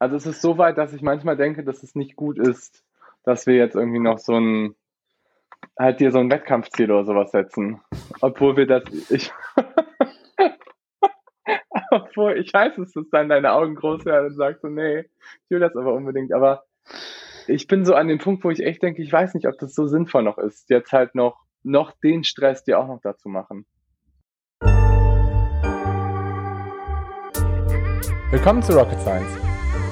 Also es ist so weit, dass ich manchmal denke, dass es nicht gut ist, dass wir jetzt irgendwie noch so ein halt dir so ein Wettkampfziel oder sowas setzen. Obwohl wir das, ich, obwohl ich weiß, dass du dann deine Augen groß werden und sagst so, nee, ich will das aber unbedingt. Aber ich bin so an dem Punkt, wo ich echt denke, ich weiß nicht, ob das so sinnvoll noch ist, jetzt halt noch, noch den Stress dir auch noch dazu machen. Willkommen zu Rocket Science,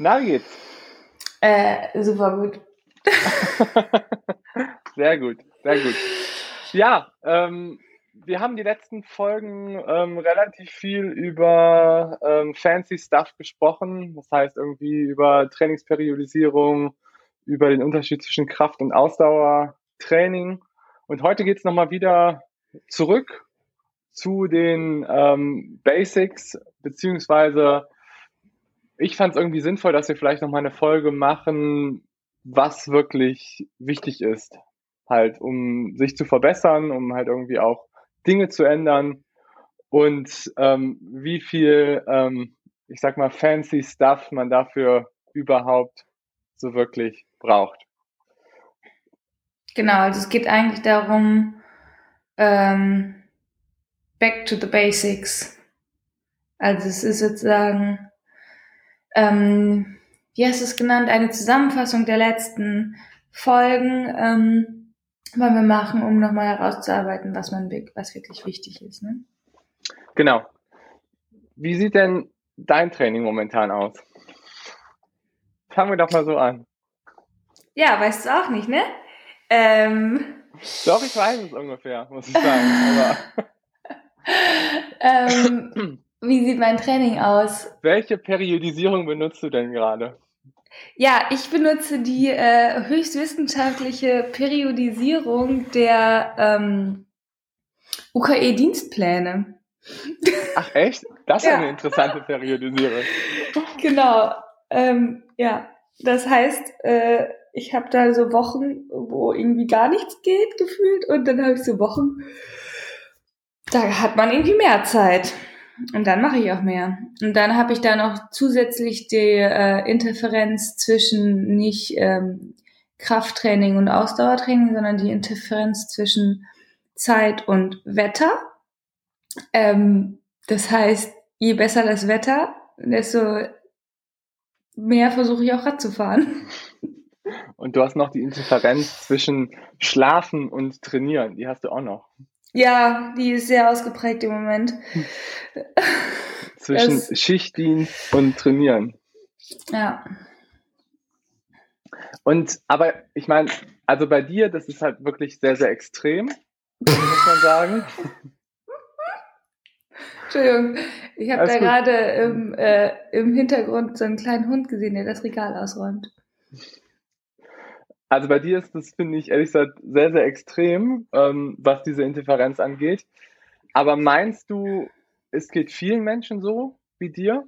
Na, wie geht's? Äh, super gut. sehr gut, sehr gut. Ja, ähm, wir haben die letzten Folgen ähm, relativ viel über ähm, fancy Stuff gesprochen. Das heißt irgendwie über Trainingsperiodisierung, über den Unterschied zwischen Kraft- und Ausdauertraining. Und heute geht's nochmal wieder zurück zu den ähm, Basics, beziehungsweise ich fand es irgendwie sinnvoll, dass wir vielleicht nochmal eine Folge machen, was wirklich wichtig ist, halt, um sich zu verbessern, um halt irgendwie auch Dinge zu ändern und ähm, wie viel, ähm, ich sag mal, fancy Stuff man dafür überhaupt so wirklich braucht. Genau, also es geht eigentlich darum, ähm, back to the basics. Also es ist sozusagen ähm, wie hast du es genannt, eine Zusammenfassung der letzten Folgen ähm, wollen wir machen, um nochmal herauszuarbeiten, was man was wirklich wichtig ist. Ne? Genau. Wie sieht denn dein Training momentan aus? Fangen wir doch mal so an. Ja, weißt du auch nicht, ne? Ähm, doch, ich weiß es ungefähr, muss ich sagen. ähm, wie sieht mein Training aus? Welche Periodisierung benutzt du denn gerade? Ja, ich benutze die äh, höchstwissenschaftliche Periodisierung der ähm, UKE-Dienstpläne. Ach echt? Das ist ja. eine interessante Periodisierung. Genau. Ähm, ja, das heißt, äh, ich habe da so Wochen, wo irgendwie gar nichts geht, gefühlt, und dann habe ich so Wochen, da hat man irgendwie mehr Zeit. Und dann mache ich auch mehr. Und dann habe ich da noch zusätzlich die äh, Interferenz zwischen nicht ähm, Krafttraining und Ausdauertraining, sondern die Interferenz zwischen Zeit und Wetter. Ähm, das heißt, je besser das Wetter, desto mehr versuche ich auch Rad zu fahren. Und du hast noch die Interferenz zwischen Schlafen und Trainieren, die hast du auch noch. Ja, die ist sehr ausgeprägt im Moment. Zwischen das, Schichtdienst und Trainieren. Ja. Und, aber ich meine, also bei dir, das ist halt wirklich sehr, sehr extrem, muss man sagen. Entschuldigung, ich habe da gerade im, äh, im Hintergrund so einen kleinen Hund gesehen, der das Regal ausräumt. Also bei dir ist das, finde ich, ehrlich gesagt, sehr, sehr extrem, ähm, was diese Interferenz angeht. Aber meinst du, es geht vielen Menschen so wie dir?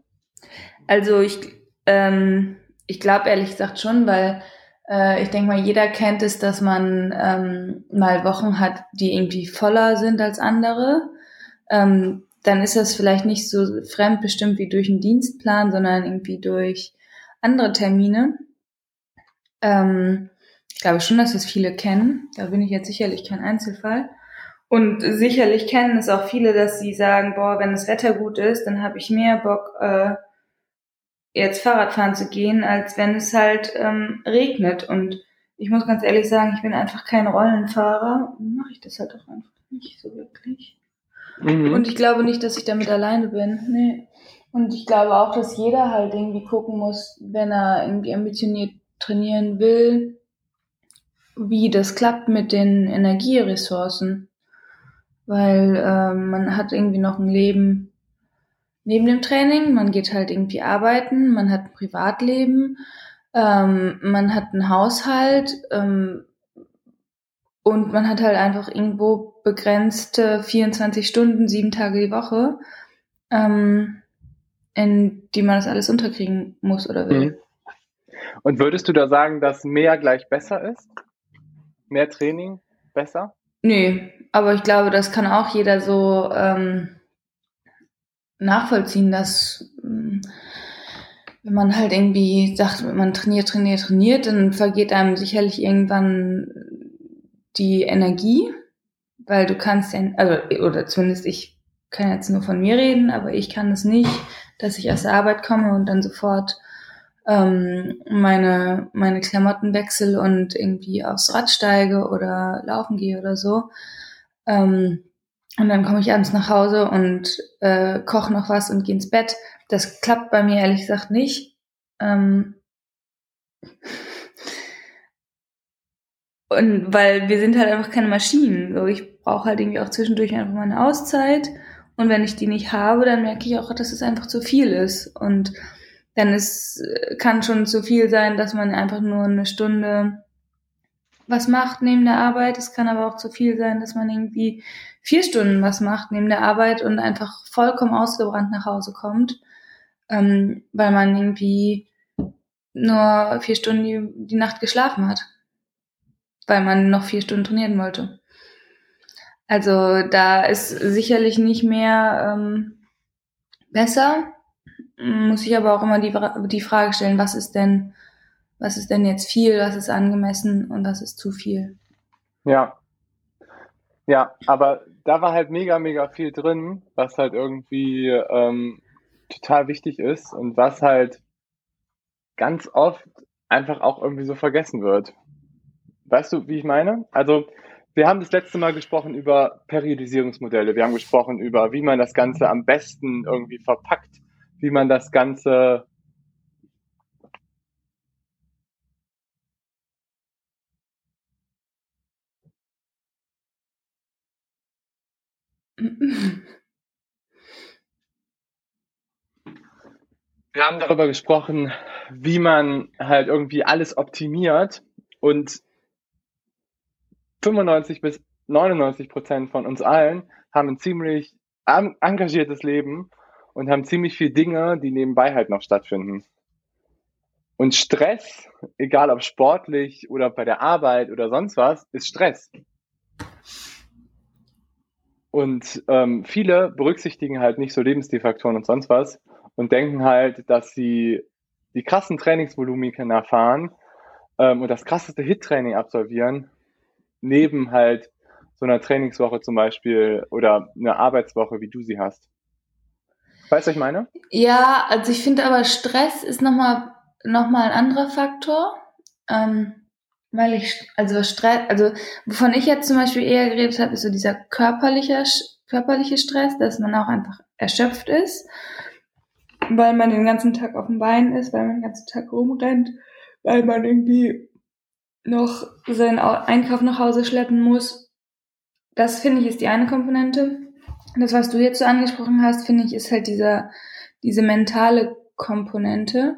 Also ich, ähm, ich glaube ehrlich gesagt schon, weil äh, ich denke mal, jeder kennt es, dass man ähm, mal Wochen hat, die irgendwie voller sind als andere. Ähm, dann ist das vielleicht nicht so fremdbestimmt wie durch einen Dienstplan, sondern irgendwie durch andere Termine. Ähm, ich glaube schon, dass es viele kennen. Da bin ich jetzt sicherlich kein Einzelfall. Und sicherlich kennen es auch viele, dass sie sagen, boah, wenn das Wetter gut ist, dann habe ich mehr Bock, äh, jetzt Fahrradfahren zu gehen, als wenn es halt ähm, regnet. Und ich muss ganz ehrlich sagen, ich bin einfach kein Rollenfahrer. Mache ich das halt auch einfach nicht so wirklich. Mhm. Und ich glaube nicht, dass ich damit alleine bin. Nee. Und ich glaube auch, dass jeder halt irgendwie gucken muss, wenn er irgendwie ambitioniert trainieren will, wie das klappt mit den Energieressourcen. Weil äh, man hat irgendwie noch ein Leben neben dem Training. Man geht halt irgendwie arbeiten, man hat ein Privatleben, ähm, man hat einen Haushalt ähm, und man hat halt einfach irgendwo begrenzte 24 Stunden, sieben Tage die Woche, ähm, in die man das alles unterkriegen muss oder will. Mhm. Und würdest du da sagen, dass mehr gleich besser ist? Mehr Training besser? Nö, aber ich glaube, das kann auch jeder so ähm, nachvollziehen, dass ähm, wenn man halt irgendwie sagt, man trainiert, trainiert, trainiert, dann vergeht einem sicherlich irgendwann die Energie, weil du kannst ja, also, oder zumindest ich kann jetzt nur von mir reden, aber ich kann es nicht, dass ich aus der Arbeit komme und dann sofort ähm, meine, meine Klamotten wechsle und irgendwie aufs Rad steige oder laufen gehe oder so. Ähm, und dann komme ich abends nach Hause und äh, koche noch was und gehe ins Bett. Das klappt bei mir ehrlich gesagt nicht. Ähm und weil wir sind halt einfach keine Maschinen. So, ich brauche halt irgendwie auch zwischendurch einfach mal eine Auszeit. Und wenn ich die nicht habe, dann merke ich auch, dass es einfach zu viel ist. Und dann ist, kann schon zu viel sein, dass man einfach nur eine Stunde was macht neben der Arbeit. Es kann aber auch zu viel sein, dass man irgendwie vier Stunden was macht neben der Arbeit und einfach vollkommen ausgebrannt nach Hause kommt, ähm, weil man irgendwie nur vier Stunden die, die Nacht geschlafen hat, weil man noch vier Stunden trainieren wollte. Also da ist sicherlich nicht mehr ähm, besser. Muss ich aber auch immer die, die Frage stellen, was ist denn was ist denn jetzt viel, was ist angemessen und was ist zu viel. Ja. Ja, aber da war halt mega, mega viel drin, was halt irgendwie ähm, total wichtig ist und was halt ganz oft einfach auch irgendwie so vergessen wird. Weißt du, wie ich meine? Also, wir haben das letzte Mal gesprochen über Periodisierungsmodelle. Wir haben gesprochen über, wie man das Ganze am besten irgendwie verpackt, wie man das Ganze Wir haben darüber gesprochen, wie man halt irgendwie alles optimiert und 95 bis 99 Prozent von uns allen haben ein ziemlich engagiertes Leben und haben ziemlich viele Dinge, die nebenbei halt noch stattfinden. Und Stress, egal ob sportlich oder bei der Arbeit oder sonst was, ist Stress. Und ähm, viele berücksichtigen halt nicht so Lebensstilfaktoren und sonst was und denken halt, dass sie die krassen Trainingsvolumiken erfahren ähm, und das krasseste Hit-Training absolvieren, neben halt so einer Trainingswoche zum Beispiel oder einer Arbeitswoche, wie du sie hast. Weißt du, was ich meine? Ja, also ich finde aber Stress ist nochmal noch mal ein anderer Faktor. Ähm, weil ich, also Stress, also wovon ich jetzt zum Beispiel eher geredet habe, ist so dieser körperliche, körperliche Stress, dass man auch einfach erschöpft ist, weil man den ganzen Tag auf dem Bein ist, weil man den ganzen Tag rumrennt, weil man irgendwie noch seinen Einkauf nach Hause schleppen muss. Das finde ich ist die eine Komponente. Das, was du jetzt so angesprochen hast, finde ich, ist halt dieser, diese mentale Komponente,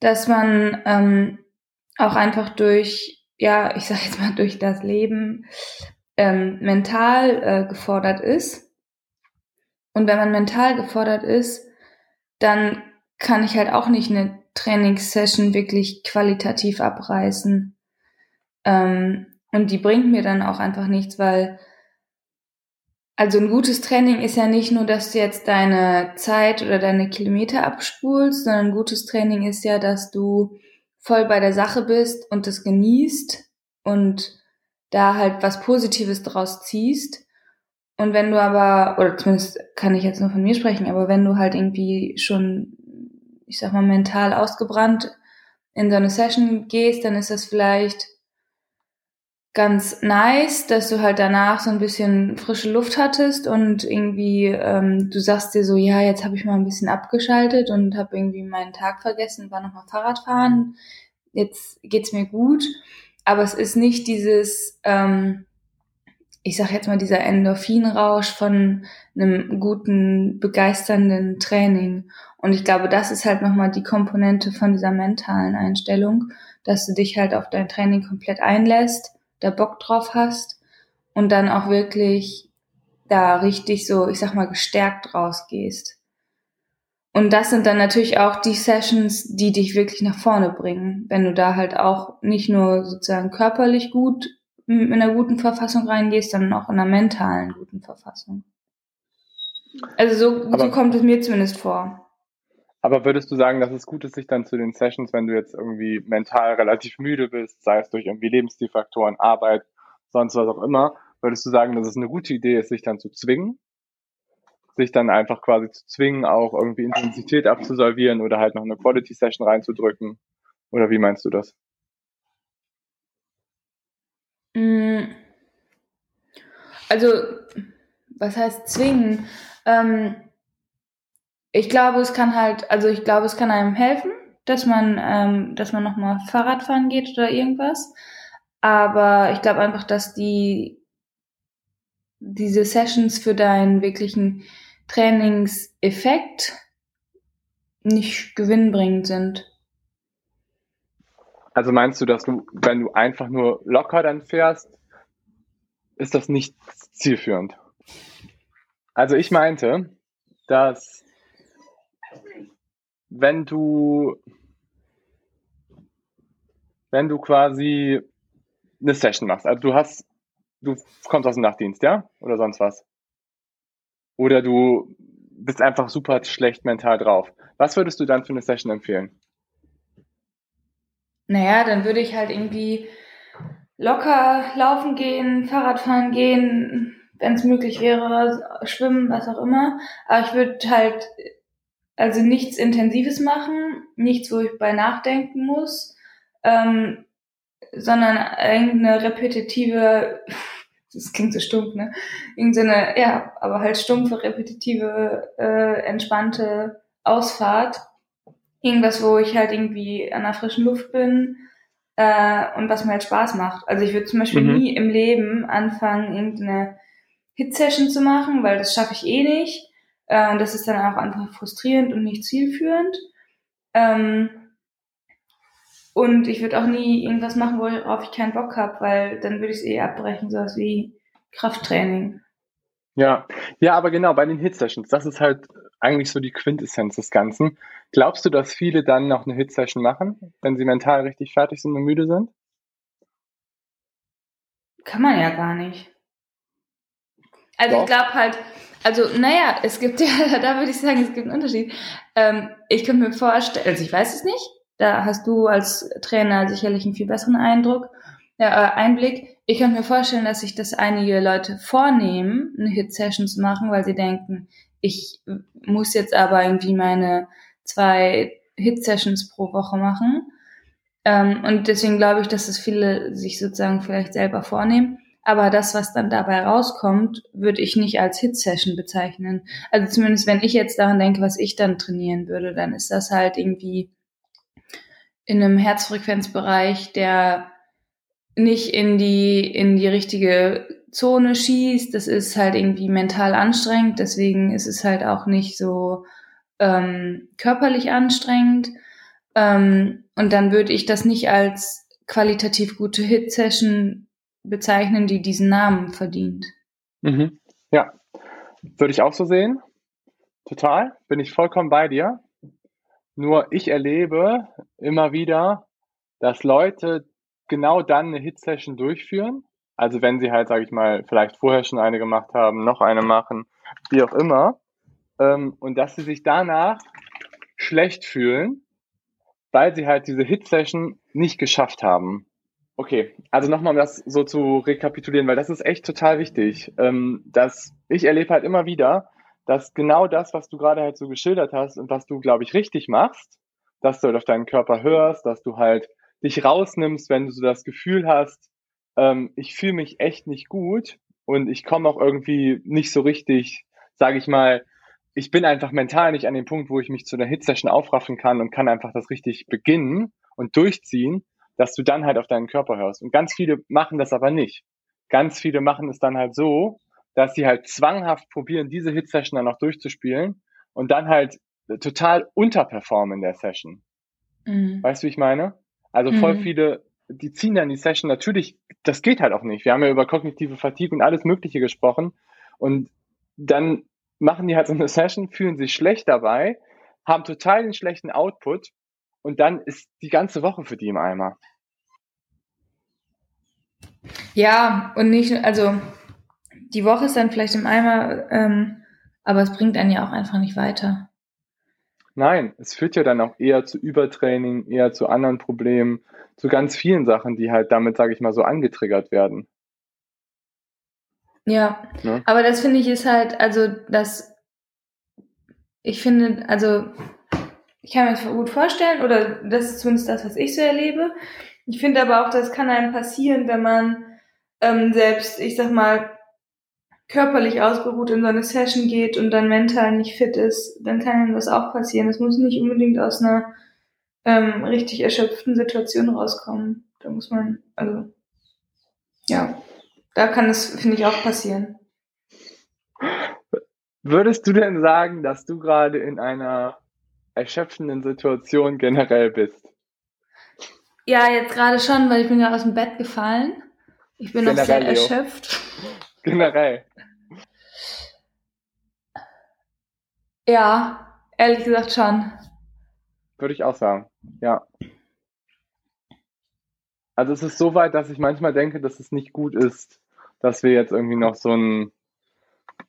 dass man ähm, auch einfach durch, ja, ich sag jetzt mal, durch das Leben ähm, mental äh, gefordert ist. Und wenn man mental gefordert ist, dann kann ich halt auch nicht eine Trainingssession wirklich qualitativ abreißen. Ähm, und die bringt mir dann auch einfach nichts, weil also ein gutes Training ist ja nicht nur, dass du jetzt deine Zeit oder deine Kilometer abspulst, sondern ein gutes Training ist ja, dass du voll bei der Sache bist und das genießt und da halt was Positives draus ziehst. Und wenn du aber, oder zumindest kann ich jetzt nur von mir sprechen, aber wenn du halt irgendwie schon, ich sag mal, mental ausgebrannt in so eine Session gehst, dann ist das vielleicht ganz nice, dass du halt danach so ein bisschen frische Luft hattest und irgendwie ähm, du sagst dir so, ja, jetzt habe ich mal ein bisschen abgeschaltet und habe irgendwie meinen Tag vergessen, war nochmal Fahrrad fahren, jetzt geht's mir gut, aber es ist nicht dieses ähm, ich sag jetzt mal, dieser Endorphinrausch von einem guten, begeisternden Training. Und ich glaube, das ist halt nochmal die Komponente von dieser mentalen Einstellung, dass du dich halt auf dein Training komplett einlässt, da Bock drauf hast und dann auch wirklich da richtig so, ich sag mal, gestärkt rausgehst. Und das sind dann natürlich auch die Sessions, die dich wirklich nach vorne bringen, wenn du da halt auch nicht nur sozusagen körperlich gut in einer guten Verfassung reingehst, sondern auch in einer mentalen guten Verfassung. Also so, so kommt es mir zumindest vor. Aber würdest du sagen, dass es gut ist, sich dann zu den Sessions, wenn du jetzt irgendwie mental relativ müde bist, sei es durch irgendwie Lebensstilfaktoren, Arbeit, sonst was auch immer, würdest du sagen, dass es eine gute Idee ist, sich dann zu zwingen? Sich dann einfach quasi zu zwingen, auch irgendwie Intensität abzusolvieren oder halt noch eine Quality Session reinzudrücken? Oder wie meinst du das? Mm. Also, was heißt zwingen? Ähm, ich glaube, es kann halt, also ich glaube, es kann einem helfen, dass man, ähm, dass man nochmal Fahrrad fahren geht oder irgendwas. Aber ich glaube einfach, dass die diese Sessions für deinen wirklichen Trainingseffekt nicht gewinnbringend sind. Also meinst du, dass du, wenn du einfach nur locker dann fährst, ist das nicht zielführend? Also ich meinte, dass wenn du, wenn du quasi eine Session machst, also du hast, du kommst aus dem Nachtdienst, ja? Oder sonst was. Oder du bist einfach super schlecht mental drauf. Was würdest du dann für eine Session empfehlen? Naja, dann würde ich halt irgendwie locker laufen gehen, Fahrrad fahren gehen, wenn es möglich wäre, schwimmen, was auch immer. Aber ich würde halt also nichts Intensives machen, nichts, wo ich bei nachdenken muss, ähm, sondern irgendeine repetitive, das klingt so stumpf, ne? Irgendeine, ja, aber halt stumpfe, repetitive, äh, entspannte Ausfahrt irgendwas, wo ich halt irgendwie an der frischen Luft bin äh, und was mir halt Spaß macht. Also ich würde zum Beispiel mhm. nie im Leben anfangen, irgendeine Hit-Session zu machen, weil das schaffe ich eh nicht. Äh, das ist dann auch einfach frustrierend und nicht zielführend. Ähm, und ich würde auch nie irgendwas machen, worauf ich keinen Bock habe, weil dann würde ich es eh abbrechen, sowas wie Krafttraining. Ja, ja, aber genau, bei den Hit-Sessions, das ist halt eigentlich so die Quintessenz des Ganzen. Glaubst du, dass viele dann noch eine Hit-Session machen, wenn sie mental richtig fertig sind und müde sind? Kann man ja gar nicht. Also Doch. ich glaube halt, also naja, es gibt ja, da würde ich sagen, es gibt einen Unterschied. Ähm, ich könnte mir vorstellen, also ich weiß es nicht, da hast du als Trainer sicherlich einen viel besseren Eindruck, ja, äh, Einblick. Ich könnte mir vorstellen, dass sich das einige Leute vornehmen, eine Hit-Session zu machen, weil sie denken, ich muss jetzt aber irgendwie meine zwei Hit-Sessions pro Woche machen. Ähm, und deswegen glaube ich, dass es viele sich sozusagen vielleicht selber vornehmen. Aber das, was dann dabei rauskommt, würde ich nicht als Hit-Session bezeichnen. Also zumindest wenn ich jetzt daran denke, was ich dann trainieren würde, dann ist das halt irgendwie in einem Herzfrequenzbereich, der nicht in die, in die richtige Zone schießt, das ist halt irgendwie mental anstrengend, deswegen ist es halt auch nicht so ähm, körperlich anstrengend. Ähm, und dann würde ich das nicht als qualitativ gute Hit-Session bezeichnen, die diesen Namen verdient. Mhm. Ja, würde ich auch so sehen. Total, bin ich vollkommen bei dir. Nur ich erlebe immer wieder, dass Leute genau dann eine Hit-Session durchführen also wenn sie halt, sage ich mal, vielleicht vorher schon eine gemacht haben, noch eine machen, wie auch immer. Ähm, und dass sie sich danach schlecht fühlen, weil sie halt diese Hit-Session nicht geschafft haben. Okay, also nochmal um das so zu rekapitulieren, weil das ist echt total wichtig. Ähm, dass ich erlebe halt immer wieder, dass genau das, was du gerade halt so geschildert hast und was du, glaube ich, richtig machst, dass du halt auf deinen Körper hörst, dass du halt dich rausnimmst, wenn du so das Gefühl hast, ähm, ich fühle mich echt nicht gut und ich komme auch irgendwie nicht so richtig, sage ich mal, ich bin einfach mental nicht an dem Punkt, wo ich mich zu einer Hitsession aufraffen kann und kann einfach das richtig beginnen und durchziehen, dass du dann halt auf deinen Körper hörst. Und ganz viele machen das aber nicht. ganz viele machen es dann halt so, dass sie halt zwanghaft probieren, diese Hit-Session dann noch durchzuspielen und dann halt total unterperformen in der Session. Mhm. Weißt du, wie ich meine? Also voll mhm. viele, die ziehen dann die Session natürlich, das geht halt auch nicht. Wir haben ja über kognitive Fatigue und alles Mögliche gesprochen und dann machen die halt so eine Session, fühlen sich schlecht dabei, haben total den schlechten Output und dann ist die ganze Woche für die im Eimer. Ja, und nicht, also die Woche ist dann vielleicht im Eimer, ähm, aber es bringt einen ja auch einfach nicht weiter. Nein, es führt ja dann auch eher zu Übertraining, eher zu anderen Problemen, zu ganz vielen Sachen, die halt damit, sage ich mal, so angetriggert werden. Ja, ne? aber das finde ich ist halt, also das, ich finde, also ich kann mir das gut vorstellen, oder das ist zumindest das, was ich so erlebe. Ich finde aber auch, das kann einem passieren, wenn man ähm, selbst, ich sag mal, körperlich ausgeruht in so eine Session geht und dann mental nicht fit ist, dann kann einem das auch passieren. Das muss nicht unbedingt aus einer ähm, richtig erschöpften Situation rauskommen. Da muss man, also, ja, da kann es, finde ich, auch passieren. Würdest du denn sagen, dass du gerade in einer erschöpfenden Situation generell bist? Ja, jetzt gerade schon, weil ich bin ja aus dem Bett gefallen. Ich bin generell, noch sehr erschöpft. Generell. Ja, ehrlich gesagt schon. Würde ich auch sagen, ja. Also es ist so weit, dass ich manchmal denke, dass es nicht gut ist, dass wir jetzt irgendwie noch so ein,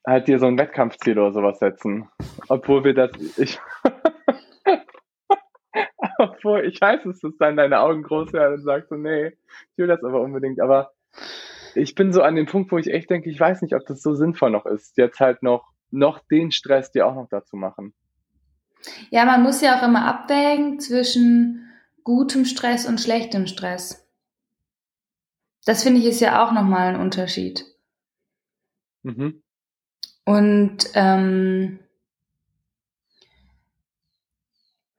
halt dir so ein Wettkampfziel oder sowas setzen. Obwohl wir das, ich, obwohl ich weiß, dass das dann deine Augen groß werden und sagst so, nee, ich will das aber unbedingt, aber ich bin so an dem Punkt, wo ich echt denke, ich weiß nicht, ob das so sinnvoll noch ist, jetzt halt noch noch den Stress dir auch noch dazu machen. Ja, man muss ja auch immer abwägen zwischen gutem Stress und schlechtem Stress. Das finde ich ist ja auch nochmal ein Unterschied. Mhm. Und ähm,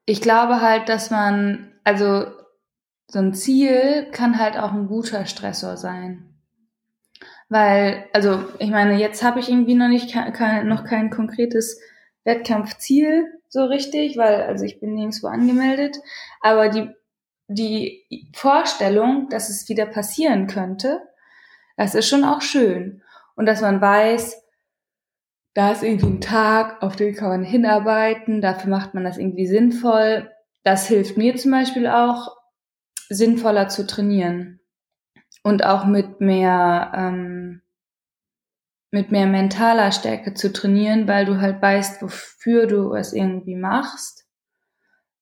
ich glaube halt, dass man, also so ein Ziel kann halt auch ein guter Stressor sein. Weil, also ich meine, jetzt habe ich irgendwie noch nicht kein, noch kein konkretes Wettkampfziel so richtig, weil also ich bin nirgendwo angemeldet. Aber die, die Vorstellung, dass es wieder passieren könnte, das ist schon auch schön. Und dass man weiß, da ist irgendwie ein Tag, auf den kann man hinarbeiten, dafür macht man das irgendwie sinnvoll. Das hilft mir zum Beispiel auch, sinnvoller zu trainieren und auch mit mehr ähm, mit mehr mentaler Stärke zu trainieren, weil du halt weißt, wofür du es irgendwie machst.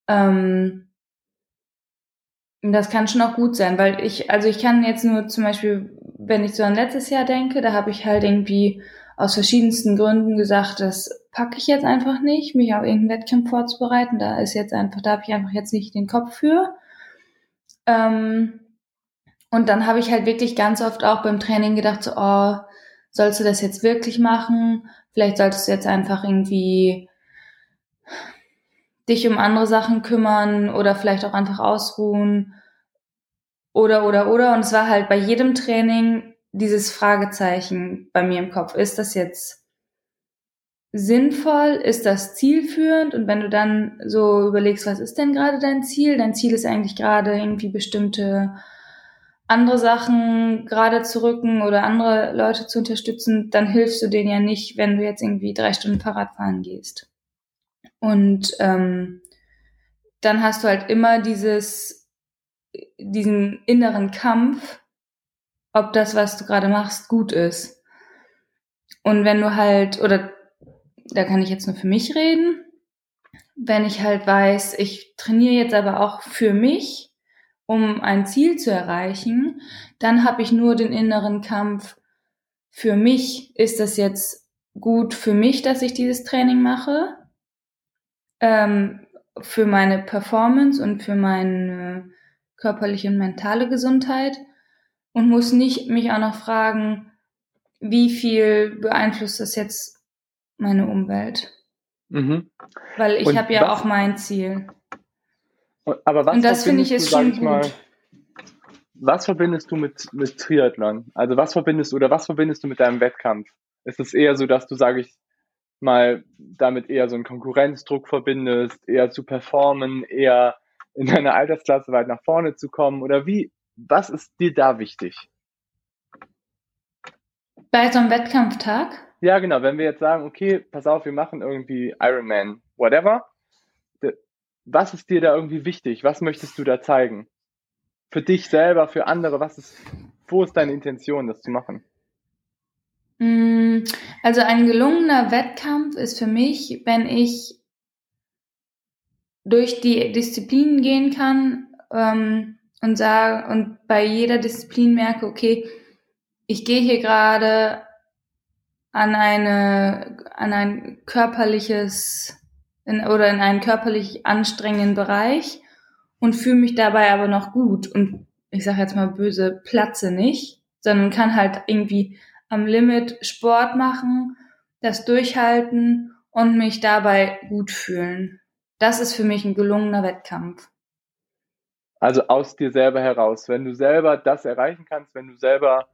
Ähm, das kann schon auch gut sein, weil ich, also ich kann jetzt nur zum Beispiel, wenn ich so an letztes Jahr denke, da habe ich halt irgendwie aus verschiedensten Gründen gesagt, das packe ich jetzt einfach nicht, mich auf irgendeinen Wettkampf vorzubereiten. Da ist jetzt einfach, da habe ich einfach jetzt nicht den Kopf für. Ähm, und dann habe ich halt wirklich ganz oft auch beim Training gedacht, so, oh, sollst du das jetzt wirklich machen? Vielleicht solltest du jetzt einfach irgendwie dich um andere Sachen kümmern oder vielleicht auch einfach ausruhen. Oder, oder, oder. Und es war halt bei jedem Training dieses Fragezeichen bei mir im Kopf. Ist das jetzt sinnvoll? Ist das zielführend? Und wenn du dann so überlegst, was ist denn gerade dein Ziel? Dein Ziel ist eigentlich gerade irgendwie bestimmte andere Sachen gerade zu rücken oder andere Leute zu unterstützen, dann hilfst du denen ja nicht, wenn du jetzt irgendwie drei Stunden Fahrrad fahren gehst. Und ähm, dann hast du halt immer dieses, diesen inneren Kampf, ob das, was du gerade machst, gut ist. Und wenn du halt, oder da kann ich jetzt nur für mich reden, wenn ich halt weiß, ich trainiere jetzt aber auch für mich, um ein Ziel zu erreichen, dann habe ich nur den inneren Kampf, für mich ist das jetzt gut für mich, dass ich dieses Training mache, ähm, für meine Performance und für meine körperliche und mentale Gesundheit und muss nicht mich auch noch fragen, wie viel beeinflusst das jetzt meine Umwelt? Mhm. Weil ich habe ja auch mein Ziel. Aber was und das finde ich ist schon gut. Mal, was verbindest du mit, mit Triathlon? Also was verbindest du oder was verbindest du mit deinem Wettkampf? Ist es eher so, dass du, sage ich mal, damit eher so einen Konkurrenzdruck verbindest, eher zu performen, eher in deiner Altersklasse weit nach vorne zu kommen? Oder wie, was ist dir da wichtig? Bei so einem Wettkampftag? Ja, genau. Wenn wir jetzt sagen, okay, pass auf, wir machen irgendwie Ironman, whatever. Was ist dir da irgendwie wichtig? Was möchtest du da zeigen? Für dich selber, für andere, was ist, wo ist deine Intention, das zu machen? Mm, also ein gelungener Wettkampf ist für mich, wenn ich durch die Disziplinen gehen kann ähm, und sage und bei jeder Disziplin merke, okay, ich gehe hier gerade an eine an ein körperliches in, oder in einen körperlich anstrengenden Bereich und fühle mich dabei aber noch gut und ich sage jetzt mal böse platze nicht, sondern kann halt irgendwie am Limit Sport machen, das durchhalten und mich dabei gut fühlen. Das ist für mich ein gelungener Wettkampf. Also aus dir selber heraus. Wenn du selber das erreichen kannst, wenn du selber,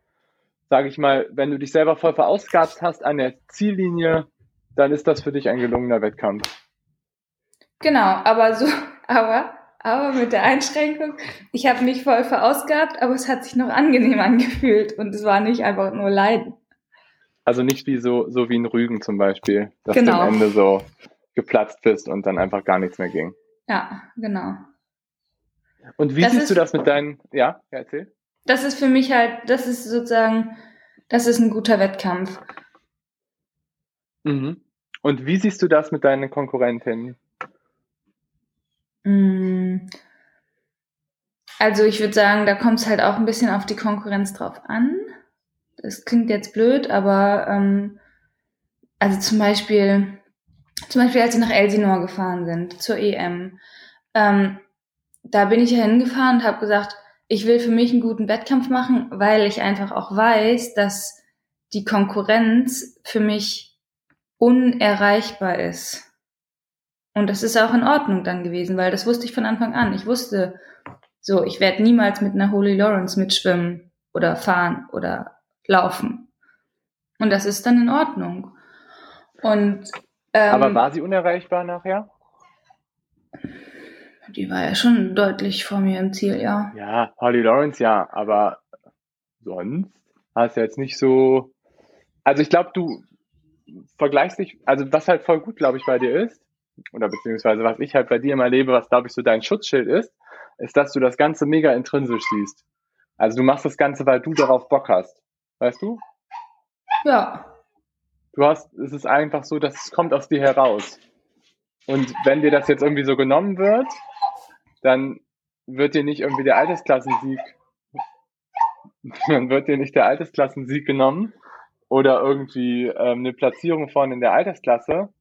sage ich mal, wenn du dich selber voll verausgabt hast an der Ziellinie, dann ist das für dich ein gelungener Wettkampf. Genau, aber so, aber, aber mit der Einschränkung, ich habe mich voll verausgabt, aber es hat sich noch angenehm angefühlt und es war nicht einfach nur Leiden. Also nicht wie so, so wie ein Rügen zum Beispiel, dass genau. du am Ende so geplatzt bist und dann einfach gar nichts mehr ging. Ja, genau. Und wie das siehst ist, du das mit deinen, ja, erzähl. Das ist für mich halt, das ist sozusagen, das ist ein guter Wettkampf. Mhm. Und wie siehst du das mit deinen Konkurrentinnen? Mm. Also ich würde sagen, da kommt es halt auch ein bisschen auf die Konkurrenz drauf an. Das klingt jetzt blöd, aber ähm, also zum Beispiel, zum Beispiel als wir nach Elsinore gefahren sind zur EM, ähm, da bin ich ja hingefahren und habe gesagt, ich will für mich einen guten Wettkampf machen, weil ich einfach auch weiß, dass die Konkurrenz für mich unerreichbar ist. Und das ist auch in Ordnung dann gewesen, weil das wusste ich von Anfang an. Ich wusste, so, ich werde niemals mit einer Holy Lawrence mitschwimmen oder fahren oder laufen. Und das ist dann in Ordnung. Und ähm, aber war sie unerreichbar nachher? Die war ja schon deutlich vor mir im Ziel, ja. Ja, Holly Lawrence ja, aber sonst hast du jetzt nicht so. Also ich glaube, du vergleichst dich, also was halt voll gut, glaube ich, bei dir ist, oder beziehungsweise was ich halt bei dir immer erlebe, was glaube ich so dein Schutzschild ist, ist, dass du das Ganze mega intrinsisch siehst. Also du machst das Ganze, weil du darauf Bock hast. Weißt du? Ja. Du hast, es ist einfach so, dass es kommt aus dir heraus. Und wenn dir das jetzt irgendwie so genommen wird, dann wird dir nicht irgendwie der Altersklassensieg, dann wird dir nicht der Altersklassensieg genommen oder irgendwie ähm, eine Platzierung vorne in der Altersklasse,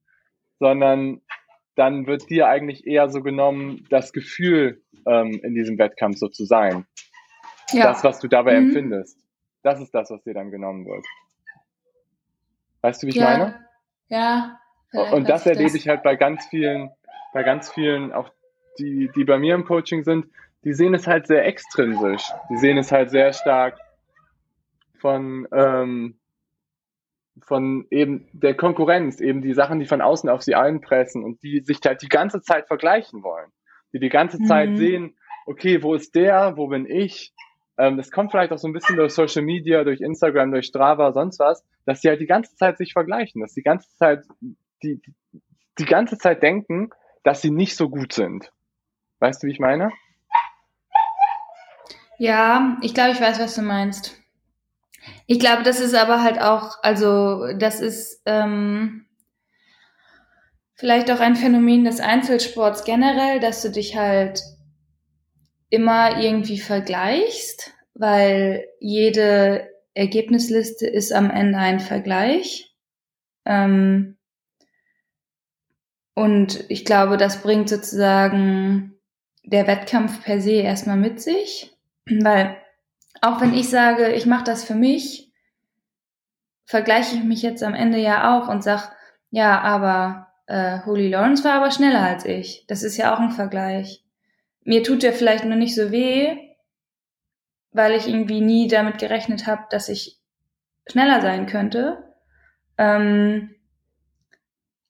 sondern dann wird dir eigentlich eher so genommen, das Gefühl ähm, in diesem Wettkampf so zu sein. Ja. Das, was du dabei mhm. empfindest. Das ist das, was dir dann genommen wird. Weißt du, wie ich ja. meine? Ja. Und das erlebe ich halt bei ganz vielen, bei ganz vielen, auch die, die bei mir im Coaching sind, die sehen es halt sehr extrinsisch. Die sehen es halt sehr stark von, ähm, von eben der Konkurrenz, eben die Sachen, die von außen auf sie einpressen und die sich halt die ganze Zeit vergleichen wollen. Die die ganze Zeit mhm. sehen, okay, wo ist der, wo bin ich? Ähm, das kommt vielleicht auch so ein bisschen durch Social Media, durch Instagram, durch Strava, sonst was, dass die halt die ganze Zeit sich vergleichen, dass die ganze Zeit, die, die ganze Zeit denken, dass sie nicht so gut sind. Weißt du, wie ich meine? Ja, ich glaube, ich weiß, was du meinst. Ich glaube, das ist aber halt auch, also das ist ähm, vielleicht auch ein Phänomen des Einzelsports generell, dass du dich halt immer irgendwie vergleichst, weil jede Ergebnisliste ist am Ende ein Vergleich. Ähm, und ich glaube, das bringt sozusagen der Wettkampf per se erstmal mit sich, weil auch wenn ich sage, ich mache das für mich, vergleiche ich mich jetzt am Ende ja auch und sag, ja, aber äh, Holy Lawrence war aber schneller als ich. Das ist ja auch ein Vergleich. Mir tut der vielleicht nur nicht so weh, weil ich irgendwie nie damit gerechnet habe, dass ich schneller sein könnte. Ähm,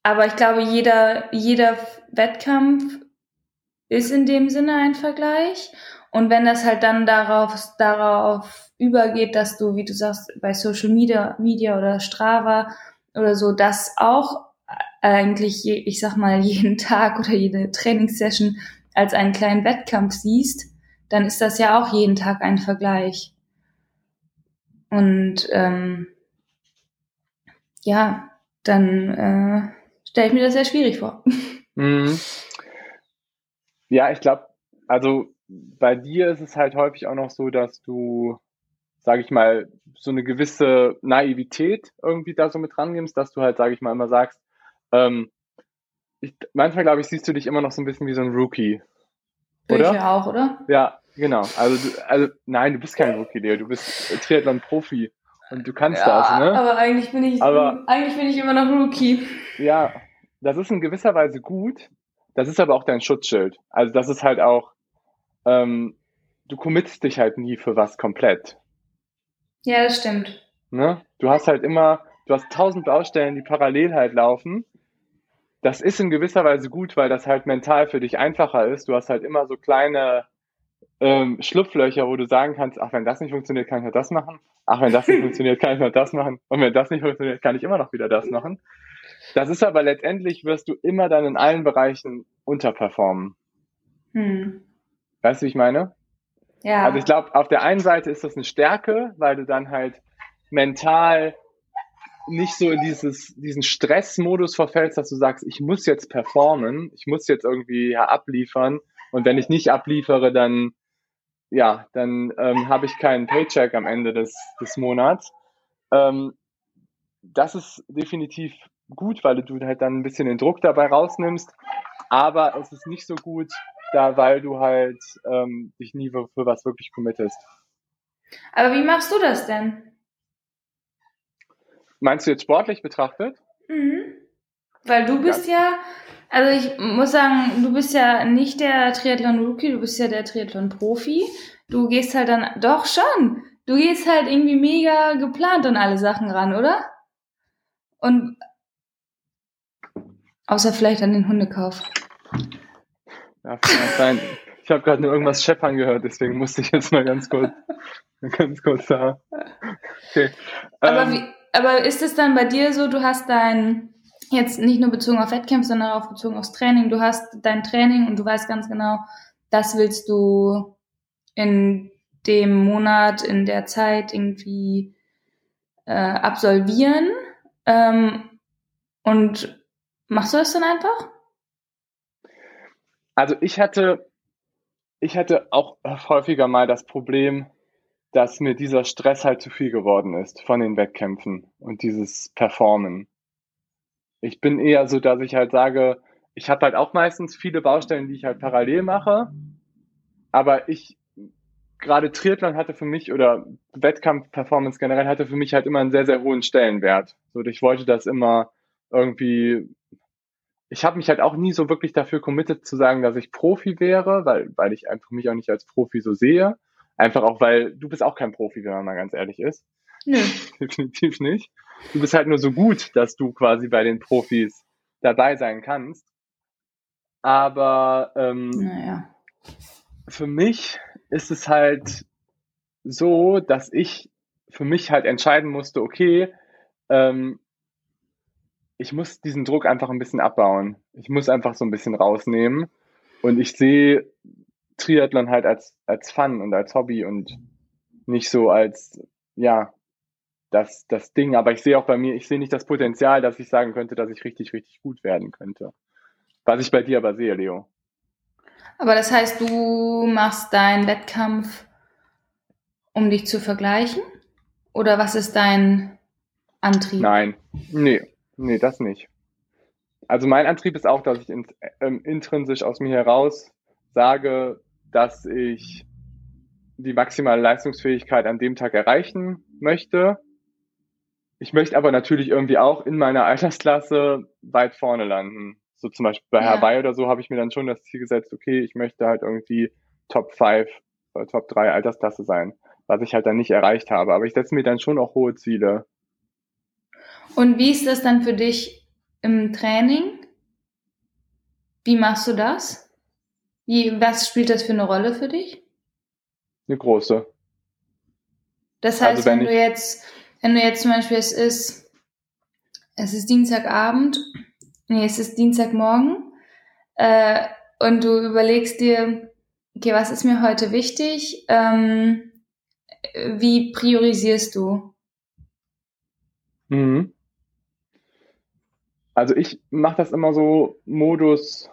aber ich glaube, jeder, jeder Wettkampf ist in dem Sinne ein Vergleich. Und wenn das halt dann darauf, darauf übergeht, dass du, wie du sagst, bei Social Media, Media oder Strava oder so, das auch eigentlich, ich sag mal, jeden Tag oder jede Trainingssession als einen kleinen Wettkampf siehst, dann ist das ja auch jeden Tag ein Vergleich. Und ähm, ja, dann äh, stelle ich mir das sehr schwierig vor. Mhm. Ja, ich glaube, also bei dir ist es halt häufig auch noch so, dass du, sage ich mal, so eine gewisse Naivität irgendwie da so mit rannimmst, dass du halt, sage ich mal, immer sagst, ähm, ich, manchmal, glaube ich, siehst du dich immer noch so ein bisschen wie so ein Rookie. Oder? Ich ja auch, oder? Ja, genau. Also, du, also nein, du bist kein Rookie, Leo. Du bist Triathlon-Profi und du kannst ja, das, ne? Aber eigentlich bin ich, aber, eigentlich bin ich immer noch Rookie. Ja, das ist in gewisser Weise gut. Das ist aber auch dein Schutzschild. Also das ist halt auch, ähm, du committest dich halt nie für was komplett. Ja, das stimmt. Ne? Du hast halt immer, du hast tausend Baustellen, die parallel halt laufen. Das ist in gewisser Weise gut, weil das halt mental für dich einfacher ist. Du hast halt immer so kleine ähm, Schlupflöcher, wo du sagen kannst, ach, wenn das nicht funktioniert, kann ich noch das machen. Ach, wenn das nicht funktioniert, kann ich noch das machen. Und wenn das nicht funktioniert, kann ich immer noch wieder das machen. Das ist aber letztendlich, wirst du immer dann in allen Bereichen unterperformen. Hm. Weißt du, wie ich meine? Ja. Also ich glaube, auf der einen Seite ist das eine Stärke, weil du dann halt mental nicht so in dieses, diesen Stressmodus verfällst, dass du sagst, ich muss jetzt performen, ich muss jetzt irgendwie ja, abliefern und wenn ich nicht abliefere, dann ja, dann ähm, habe ich keinen Paycheck am Ende des, des Monats. Ähm, das ist definitiv gut, weil du halt dann ein bisschen den Druck dabei rausnimmst. Aber es ist nicht so gut, da weil du halt ähm, dich nie für, was wirklich committest. Aber wie machst du das denn? Meinst du jetzt sportlich betrachtet? Mhm. Weil du bist ja, ja also ich muss sagen, du bist ja nicht der Triathlon-Rookie, du bist ja der Triathlon-Profi. Du gehst halt dann, doch schon, du gehst halt irgendwie mega geplant an alle Sachen ran, oder? Und außer vielleicht an den Hundekauf. Ja, sein. Ich habe gerade nur irgendwas scheppern gehört, deswegen musste ich jetzt mal ganz kurz, ganz kurz da. Okay. Aber, ähm, wie, aber ist es dann bei dir so, du hast dein, jetzt nicht nur bezogen auf Wettkämpfe, sondern auch bezogen aufs Training, du hast dein Training und du weißt ganz genau, das willst du in dem Monat, in der Zeit irgendwie äh, absolvieren. Ähm, und machst du das dann einfach? Also ich hatte, ich hatte auch häufiger mal das Problem, dass mir dieser Stress halt zu viel geworden ist von den Wettkämpfen und dieses Performen. Ich bin eher so, dass ich halt sage, ich habe halt auch meistens viele Baustellen, die ich halt parallel mache, aber ich gerade Triathlon hatte für mich oder Wettkampf-Performance generell hatte für mich halt immer einen sehr, sehr hohen Stellenwert. So, ich wollte das immer irgendwie, ich habe mich halt auch nie so wirklich dafür committed zu sagen, dass ich Profi wäre, weil, weil ich einfach mich auch nicht als Profi so sehe. Einfach auch, weil du bist auch kein Profi, wenn man mal ganz ehrlich ist. Nö. Definitiv nicht. Du bist halt nur so gut, dass du quasi bei den Profis dabei sein kannst. Aber ähm, naja. für mich ist es halt so, dass ich für mich halt entscheiden musste, okay, ähm, ich muss diesen Druck einfach ein bisschen abbauen. Ich muss einfach so ein bisschen rausnehmen. Und ich sehe Triathlon halt als, als Fun und als Hobby und nicht so als, ja, das, das Ding. Aber ich sehe auch bei mir, ich sehe nicht das Potenzial, dass ich sagen könnte, dass ich richtig, richtig gut werden könnte. Was ich bei dir aber sehe, Leo. Aber das heißt, du machst deinen Wettkampf, um dich zu vergleichen? Oder was ist dein Antrieb? Nein, nee, nee, das nicht. Also mein Antrieb ist auch, dass ich in, ähm, intrinsisch aus mir heraus sage, dass ich die maximale Leistungsfähigkeit an dem Tag erreichen möchte. Ich möchte aber natürlich irgendwie auch in meiner Altersklasse weit vorne landen. So zum Beispiel bei ja. Hawaii oder so habe ich mir dann schon das Ziel gesetzt, okay, ich möchte halt irgendwie Top 5 oder Top 3 Altersklasse sein. was ich halt dann nicht erreicht habe. Aber ich setze mir dann schon auch hohe Ziele. Und wie ist das dann für dich im Training? Wie machst du das? Wie, was spielt das für eine Rolle für dich? Eine große. Das heißt, also wenn, wenn du jetzt, wenn du jetzt zum Beispiel es ist, es ist Dienstagabend, nee, es ist Dienstagmorgen, äh, und du überlegst dir, okay, was ist mir heute wichtig? Ähm, wie priorisierst du? Mhm. Also ich mache das immer so Modus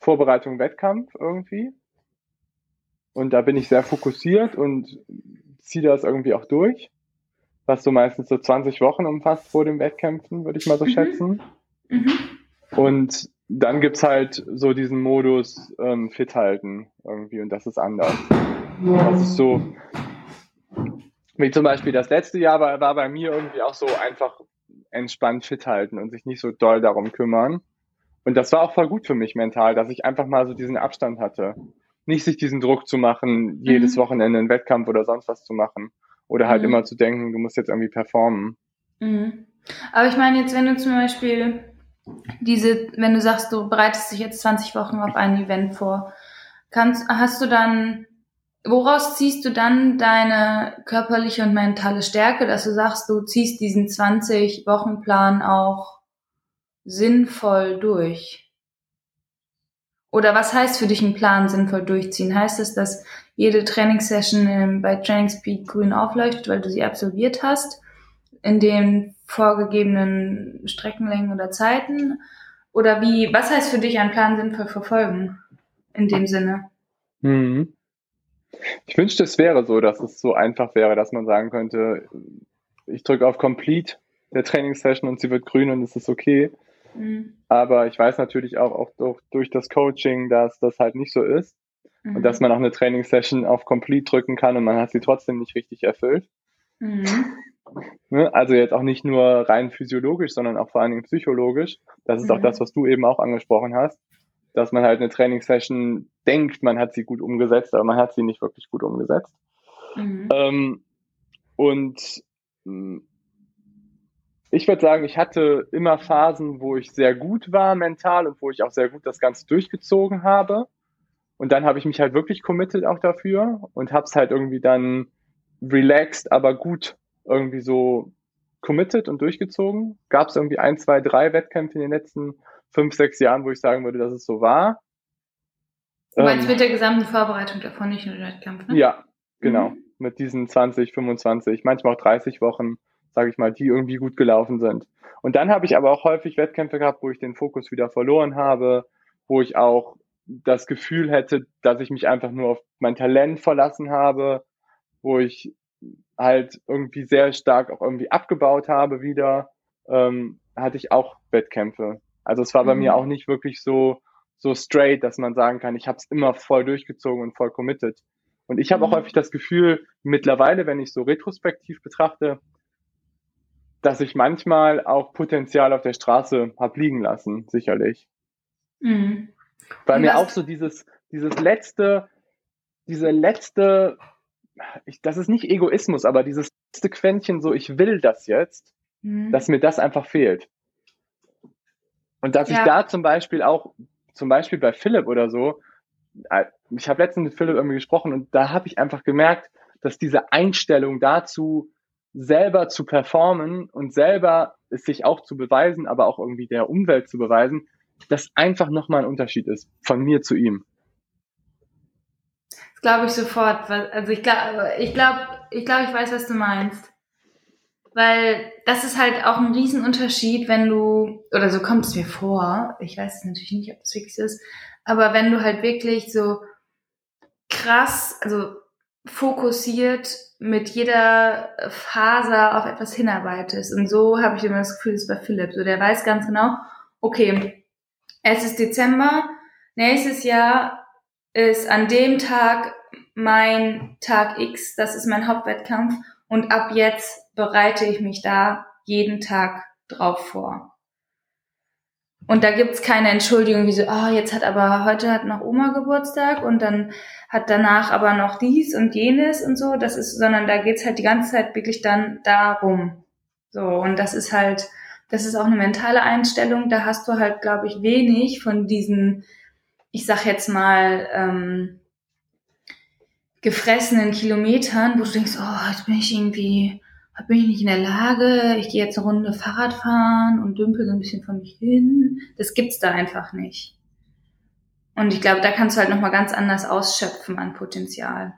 Vorbereitung Wettkampf irgendwie. Und da bin ich sehr fokussiert und ziehe das irgendwie auch durch. Was so meistens so 20 Wochen umfasst vor den Wettkämpfen, würde ich mal so mhm. schätzen. Mhm. Und dann gibt es halt so diesen Modus ähm, fit halten irgendwie und das ist anders. Das ist so, wie zum Beispiel das letzte Jahr war, war bei mir irgendwie auch so einfach entspannt fit halten und sich nicht so doll darum kümmern. Und das war auch voll gut für mich mental, dass ich einfach mal so diesen Abstand hatte. Nicht sich diesen Druck zu machen, jedes mhm. Wochenende einen Wettkampf oder sonst was zu machen. Oder halt mhm. immer zu denken, du musst jetzt irgendwie performen. Mhm. Aber ich meine jetzt, wenn du zum Beispiel diese, wenn du sagst, du bereitest dich jetzt 20 Wochen auf ein Event vor, kannst, hast du dann Woraus ziehst du dann deine körperliche und mentale Stärke, dass du sagst, du ziehst diesen 20-Wochen-Plan auch sinnvoll durch? Oder was heißt für dich ein Plan sinnvoll durchziehen? Heißt es, dass jede Trainingssession bei Trainingspeak grün aufleuchtet, weil du sie absolviert hast, in den vorgegebenen Streckenlängen oder Zeiten? Oder wie, was heißt für dich ein Plan sinnvoll verfolgen in dem Sinne? Mhm. Ich wünschte, es wäre so, dass es so einfach wäre, dass man sagen könnte, ich drücke auf Complete der Trainingssession und sie wird grün und es ist okay. Mhm. Aber ich weiß natürlich auch, auch durch, durch, das Coaching, dass das halt nicht so ist. Mhm. Und dass man auch eine Trainingssession auf Complete drücken kann und man hat sie trotzdem nicht richtig erfüllt. Mhm. Ne? Also jetzt auch nicht nur rein physiologisch, sondern auch vor allen Dingen psychologisch. Das ist auch mhm. das, was du eben auch angesprochen hast dass man halt eine Trainingssession denkt, man hat sie gut umgesetzt, aber man hat sie nicht wirklich gut umgesetzt. Mhm. Ähm, und hm, ich würde sagen, ich hatte immer Phasen, wo ich sehr gut war mental und wo ich auch sehr gut das Ganze durchgezogen habe. Und dann habe ich mich halt wirklich committed auch dafür und habe es halt irgendwie dann relaxed, aber gut irgendwie so committed und durchgezogen. Gab es irgendwie ein, zwei, drei Wettkämpfe in den letzten fünf, sechs Jahren, wo ich sagen würde, dass es so war. Du meinst ähm, mit der gesamten Vorbereitung davon, nicht nur der Wettkampf, ne? Ja, genau. Mhm. Mit diesen 20, 25, manchmal auch 30 Wochen, sage ich mal, die irgendwie gut gelaufen sind. Und dann habe ich aber auch häufig Wettkämpfe gehabt, wo ich den Fokus wieder verloren habe, wo ich auch das Gefühl hätte, dass ich mich einfach nur auf mein Talent verlassen habe, wo ich halt irgendwie sehr stark auch irgendwie abgebaut habe wieder, ähm, hatte ich auch Wettkämpfe. Also es war bei mhm. mir auch nicht wirklich so, so straight, dass man sagen kann, ich habe es immer voll durchgezogen und voll committed. Und ich habe mhm. auch häufig das Gefühl, mittlerweile, wenn ich so retrospektiv betrachte, dass ich manchmal auch Potenzial auf der Straße hab liegen lassen, sicherlich. Mhm. Weil mir auch so dieses, dieses letzte, diese letzte, ich, das ist nicht Egoismus, aber dieses letzte Quäntchen so, ich will das jetzt, mhm. dass mir das einfach fehlt. Und dass ja. ich da zum Beispiel auch, zum Beispiel bei Philipp oder so, äh, ich habe letztens mit Philipp irgendwie gesprochen und da habe ich einfach gemerkt, dass diese Einstellung dazu, selber zu performen und selber es sich auch zu beweisen, aber auch irgendwie der Umwelt zu beweisen, das einfach nochmal ein Unterschied ist von mir zu ihm. Das glaube ich sofort. Also ich glaube, ich glaube, ich glaube, ich weiß, was du meinst. Weil das ist halt auch ein Riesenunterschied, wenn du, oder so kommt es mir vor, ich weiß natürlich nicht, ob das wirklich ist, aber wenn du halt wirklich so krass, also fokussiert mit jeder Faser auf etwas hinarbeitest. Und so habe ich immer das Gefühl, das ist bei Philipp. So, der weiß ganz genau, okay, es ist Dezember, nächstes Jahr ist an dem Tag mein Tag X, das ist mein Hauptwettkampf und ab jetzt bereite ich mich da jeden Tag drauf vor. und da gibt's keine Entschuldigung, wie so, oh, jetzt hat aber heute hat noch Oma Geburtstag und dann hat danach aber noch dies und jenes und so. Das ist, sondern da geht's halt die ganze Zeit wirklich dann darum. So, und das ist halt, das ist auch eine mentale Einstellung. Da hast du halt, glaube ich, wenig von diesen, ich sag jetzt mal, ähm, gefressenen Kilometern, wo du denkst, oh, jetzt bin ich irgendwie bin ich nicht in der Lage, ich gehe jetzt eine Runde Fahrrad fahren und dümpel so ein bisschen von mich hin. Das gibt's da einfach nicht. Und ich glaube, da kannst du halt nochmal ganz anders ausschöpfen an Potenzial.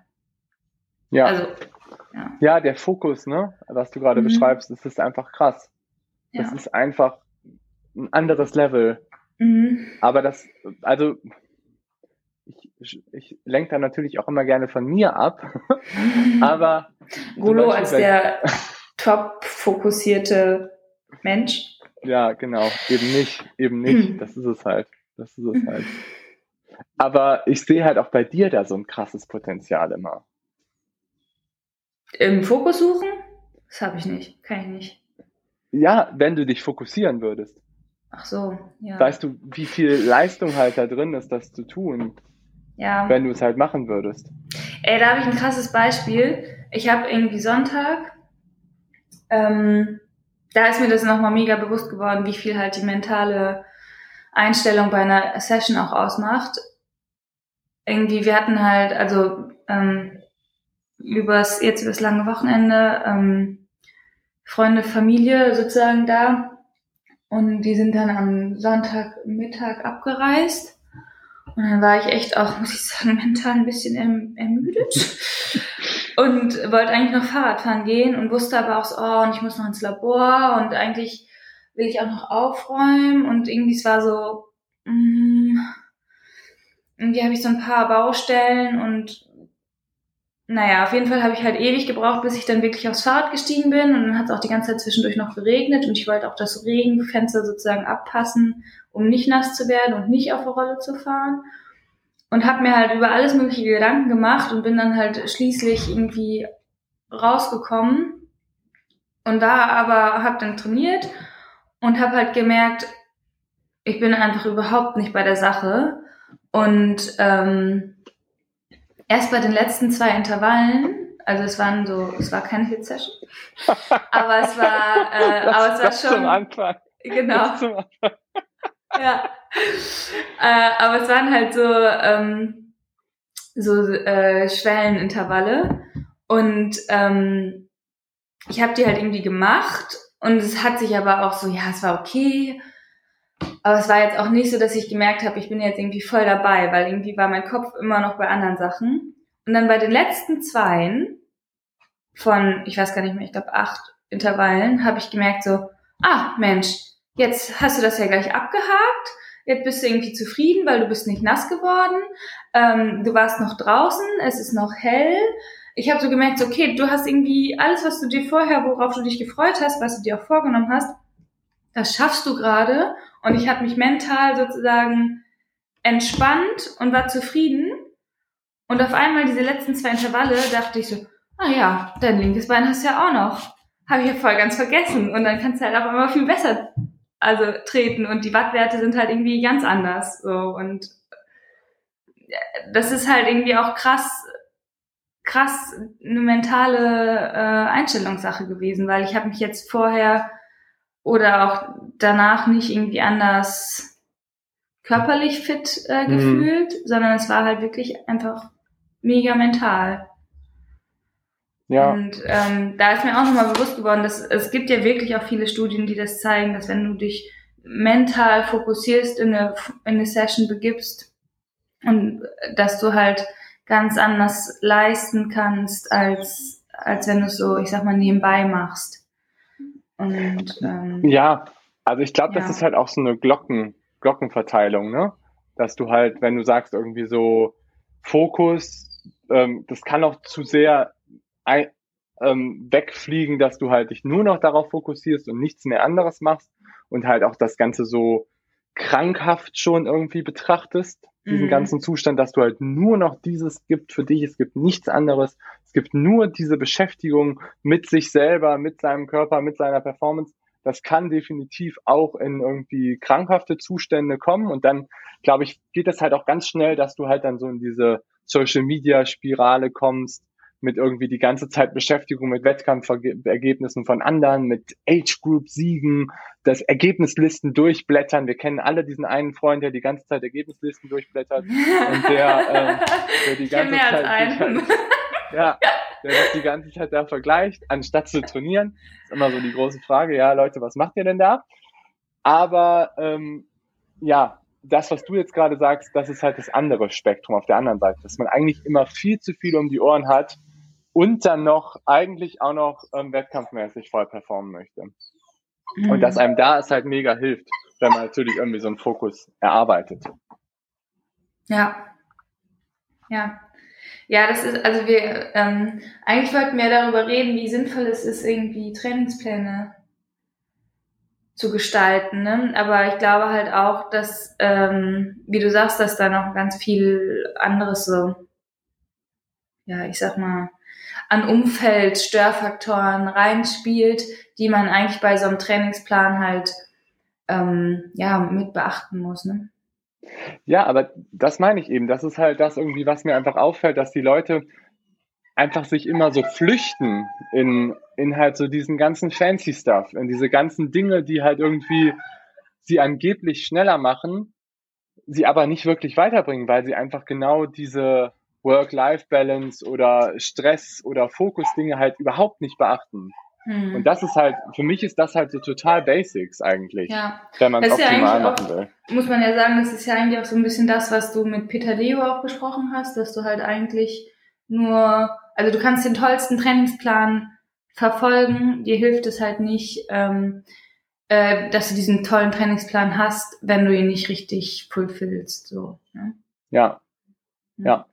Ja. Also, ja. ja, der Fokus, ne, was du gerade mhm. beschreibst, das ist einfach krass. Ja. Das ist einfach ein anderes Level. Mhm. Aber das, also, ich, lenke da natürlich auch immer gerne von mir ab. aber. Gulo als der top fokussierte Mensch. Ja, genau. Eben nicht. Eben nicht. Hm. Das ist es halt. Das ist es halt. Aber ich sehe halt auch bei dir da so ein krasses Potenzial immer. Im Fokus suchen? Das habe ich nicht. Kann ich nicht. Ja, wenn du dich fokussieren würdest. Ach so, ja. Weißt du, wie viel Leistung halt da drin ist, das zu tun? Ja. Wenn du es halt machen würdest. Ey, da habe ich ein krasses Beispiel. Ich habe irgendwie Sonntag, ähm, da ist mir das nochmal mega bewusst geworden, wie viel halt die mentale Einstellung bei einer Session auch ausmacht. Irgendwie, wir hatten halt, also ähm, übers, jetzt übers lange Wochenende, ähm, Freunde, Familie sozusagen da. Und die sind dann am Sonntagmittag abgereist. Und dann war ich echt auch, muss ich sagen, mental ein bisschen erm ermüdet. Und wollte eigentlich noch Fahrrad fahren gehen und wusste aber auch so, oh, und ich muss noch ins Labor und eigentlich will ich auch noch aufräumen. Und irgendwie es war so, mm, irgendwie habe ich so ein paar Baustellen und naja, auf jeden Fall habe ich halt ewig gebraucht, bis ich dann wirklich aufs Fahrrad gestiegen bin. Und dann hat es auch die ganze Zeit zwischendurch noch geregnet. Und ich wollte auch das Regenfenster sozusagen abpassen, um nicht nass zu werden und nicht auf der Rolle zu fahren. Und habe mir halt über alles mögliche Gedanken gemacht und bin dann halt schließlich irgendwie rausgekommen. Und war aber, habe dann trainiert und habe halt gemerkt, ich bin einfach überhaupt nicht bei der Sache. Und ähm, erst bei den letzten zwei Intervallen, also es waren so, es war keine Hit-Session, aber es war, äh, das, aber es war schon. Zum Anfang. Genau. Zum Anfang. ja. Äh, aber es waren halt so, ähm, so äh, Schwellenintervalle und ähm, ich habe die halt irgendwie gemacht und es hat sich aber auch so, ja, es war okay aber es war jetzt auch nicht so, dass ich gemerkt habe, ich bin jetzt irgendwie voll dabei, weil irgendwie war mein Kopf immer noch bei anderen Sachen. Und dann bei den letzten zweien von, ich weiß gar nicht mehr, ich glaube acht Intervallen, habe ich gemerkt so, ah Mensch, jetzt hast du das ja gleich abgehakt, jetzt bist du irgendwie zufrieden, weil du bist nicht nass geworden, ähm, du warst noch draußen, es ist noch hell. Ich habe so gemerkt, so, okay, du hast irgendwie alles, was du dir vorher, worauf du dich gefreut hast, was du dir auch vorgenommen hast, das schaffst du gerade. Und ich habe mich mental sozusagen entspannt und war zufrieden. Und auf einmal diese letzten zwei Intervalle dachte ich so, ah ja, dein linkes Bein hast du ja auch noch. Habe ich ja voll ganz vergessen. Und dann kannst du halt auf einmal viel besser also treten und die Wattwerte sind halt irgendwie ganz anders. So und das ist halt irgendwie auch krass, krass eine mentale äh, Einstellungssache gewesen, weil ich habe mich jetzt vorher oder auch danach nicht irgendwie anders körperlich fit äh, mhm. gefühlt, mhm. sondern es war halt wirklich einfach mega mental. Ja. Und ähm, da ist mir auch nochmal bewusst geworden, dass es gibt ja wirklich auch viele Studien, die das zeigen, dass wenn du dich mental fokussierst, in eine, in eine Session begibst und dass du halt ganz anders leisten kannst, als, als wenn du es so, ich sag mal, nebenbei machst. Und, ähm, ja, also ich glaube, ja. das ist halt auch so eine Glocken, Glockenverteilung, ne? Dass du halt, wenn du sagst irgendwie so Fokus, ähm, das kann auch zu sehr ein, ähm, wegfliegen, dass du halt dich nur noch darauf fokussierst und nichts mehr anderes machst und halt auch das Ganze so krankhaft schon irgendwie betrachtest, diesen mhm. ganzen Zustand, dass du halt nur noch dieses gibt für dich, es gibt nichts anderes, es gibt nur diese Beschäftigung mit sich selber, mit seinem Körper, mit seiner Performance, das kann definitiv auch in irgendwie krankhafte Zustände kommen. Und dann, glaube ich, geht es halt auch ganz schnell, dass du halt dann so in diese Social Media Spirale kommst, mit irgendwie die ganze Zeit Beschäftigung mit Wettkampfergebnissen von anderen, mit Age Group Siegen, das Ergebnislisten durchblättern. Wir kennen alle diesen einen Freund, der die ganze Zeit Ergebnislisten durchblättert und der, äh, der die ganze Zeit, ja, der das die ganze Zeit da vergleicht, anstatt zu trainieren. Ist immer so die große Frage, ja Leute, was macht ihr denn da? Aber ähm, ja, das, was du jetzt gerade sagst, das ist halt das andere Spektrum auf der anderen Seite, dass man eigentlich immer viel zu viel um die Ohren hat und dann noch eigentlich auch noch ähm, wettkampfmäßig voll performen möchte. Mhm. Und dass einem da es halt mega hilft, wenn man natürlich irgendwie so einen Fokus erarbeitet. Ja. Ja. Ja, das ist, also wir, ähm, eigentlich wollten wir darüber reden, wie sinnvoll es ist, irgendwie Trainingspläne zu gestalten. Ne? Aber ich glaube halt auch, dass, ähm, wie du sagst, dass da noch ganz viel anderes so, ja, ich sag mal, an Umfeld, Störfaktoren reinspielt, die man eigentlich bei so einem Trainingsplan halt ähm, ja mit beachten muss. Ne? Ja, aber das meine ich eben. Das ist halt das irgendwie, was mir einfach auffällt, dass die Leute einfach sich immer so flüchten in, in halt so diesen ganzen fancy Stuff, in diese ganzen Dinge, die halt irgendwie sie angeblich schneller machen, sie aber nicht wirklich weiterbringen, weil sie einfach genau diese Work-Life-Balance oder Stress oder Fokus-Dinge halt überhaupt nicht beachten. Hm. Und das ist halt, für mich ist das halt so total Basics eigentlich, ja. wenn man es optimal ja machen will. Muss man ja sagen, das ist ja eigentlich auch so ein bisschen das, was du mit Peter Leo auch besprochen hast, dass du halt eigentlich nur also du kannst den tollsten Trainingsplan verfolgen, dir hilft es halt nicht, ähm, äh, dass du diesen tollen Trainingsplan hast, wenn du ihn nicht richtig fulfillst. So, ne? ja. ja.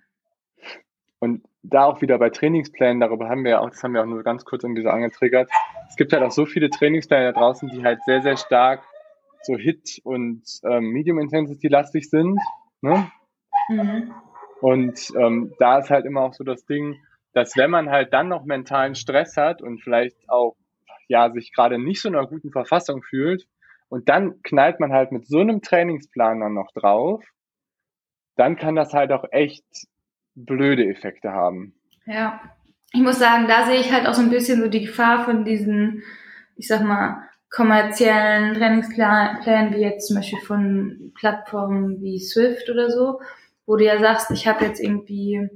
Und da auch wieder bei Trainingsplänen, darüber haben wir ja auch, das haben wir auch nur ganz kurz irgendwie so angetriggert. Es gibt halt auch so viele Trainingspläne da draußen, die halt sehr, sehr stark so Hit und ähm, Medium Intensity lastig sind. Ne? Mhm. Und ähm, da ist halt immer auch so das Ding, dass wenn man halt dann noch mentalen Stress hat und vielleicht auch ja sich gerade nicht so in einer guten Verfassung fühlt und dann knallt man halt mit so einem Trainingsplan dann noch drauf, dann kann das halt auch echt blöde Effekte haben. Ja, ich muss sagen, da sehe ich halt auch so ein bisschen so die Gefahr von diesen, ich sag mal, kommerziellen Trainingsplänen, wie jetzt zum Beispiel von Plattformen wie Swift oder so, wo du ja sagst, ich habe jetzt irgendwie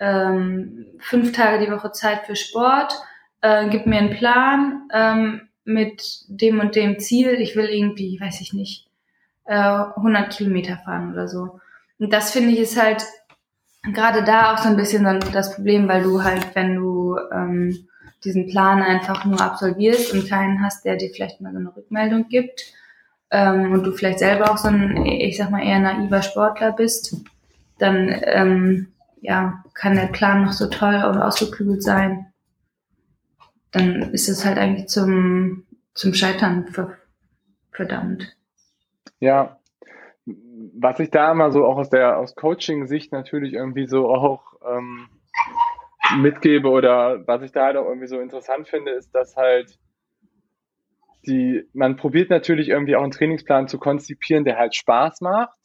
ähm, fünf Tage die Woche Zeit für Sport, äh, gib mir einen Plan ähm, mit dem und dem Ziel. Ich will irgendwie, weiß ich nicht, äh, 100 Kilometer fahren oder so. Und das finde ich ist halt gerade da auch so ein bisschen das Problem, weil du halt, wenn du ähm, diesen Plan einfach nur absolvierst und keinen hast, der dir vielleicht mal so eine Rückmeldung gibt ähm, und du vielleicht selber auch so ein, ich sag mal, eher naiver Sportler bist, dann ähm, ja, kann der Plan noch so toll und ausgeklügelt sein, dann ist es halt eigentlich zum, zum Scheitern verdammt. Ja, was ich da immer so auch aus der aus Coaching-Sicht natürlich irgendwie so auch ähm, mitgebe oder was ich da halt auch irgendwie so interessant finde, ist, dass halt die, man probiert natürlich irgendwie auch einen Trainingsplan zu konzipieren, der halt Spaß macht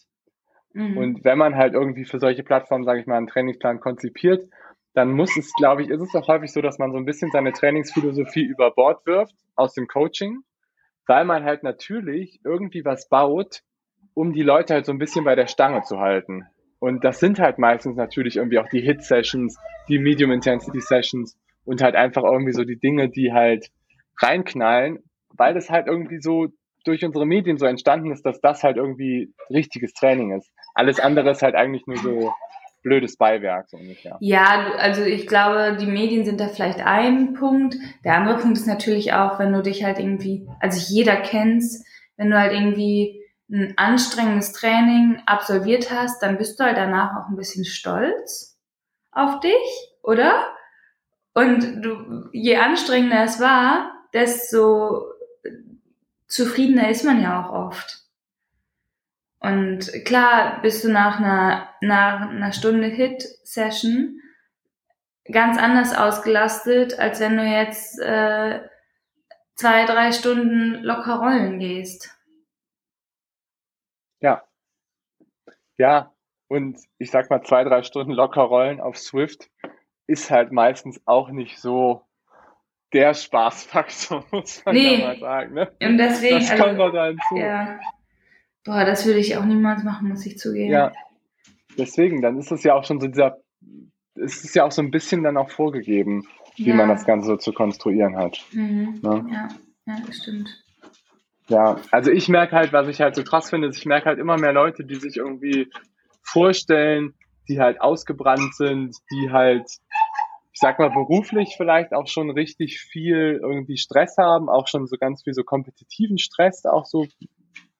Mhm. Und wenn man halt irgendwie für solche Plattformen, sage ich mal, einen Trainingsplan konzipiert, dann muss es, glaube ich, ist es auch häufig so, dass man so ein bisschen seine Trainingsphilosophie über Bord wirft aus dem Coaching, weil man halt natürlich irgendwie was baut, um die Leute halt so ein bisschen bei der Stange zu halten. Und das sind halt meistens natürlich irgendwie auch die Hit-Sessions, die Medium-Intensity-Sessions und halt einfach irgendwie so die Dinge, die halt reinknallen, weil das halt irgendwie so durch unsere Medien so entstanden ist, dass das halt irgendwie richtiges Training ist. Alles andere ist halt eigentlich nur so blödes Beiwerk, so ungefähr. Ja, also ich glaube, die Medien sind da vielleicht ein Punkt. Der andere Punkt ist natürlich auch, wenn du dich halt irgendwie, also jeder kennt's, wenn du halt irgendwie ein anstrengendes Training absolviert hast, dann bist du halt danach auch ein bisschen stolz auf dich, oder? Und du, je anstrengender es war, desto zufriedener ist man ja auch oft. Und klar bist du nach einer, nach einer Stunde Hit-Session ganz anders ausgelastet, als wenn du jetzt äh, zwei, drei Stunden locker rollen gehst. Ja. Ja, und ich sag mal, zwei, drei Stunden locker rollen auf Swift ist halt meistens auch nicht so der Spaßfaktor, muss man nee. ja mal sagen. Ne? Und deswegen, das kommt also, da hinzu. Ja. Boah, das würde ich auch niemals machen, muss ich zugeben. Ja, deswegen, dann ist es ja auch schon so dieser, es ist ja auch so ein bisschen dann auch vorgegeben, wie ja. man das Ganze so zu konstruieren hat. Mhm. Ne? Ja, ja, das stimmt. Ja, also ich merke halt, was ich halt so krass finde, ist, ich merke halt immer mehr Leute, die sich irgendwie vorstellen, die halt ausgebrannt sind, die halt, ich sag mal, beruflich vielleicht auch schon richtig viel irgendwie Stress haben, auch schon so ganz viel so kompetitiven Stress, auch so,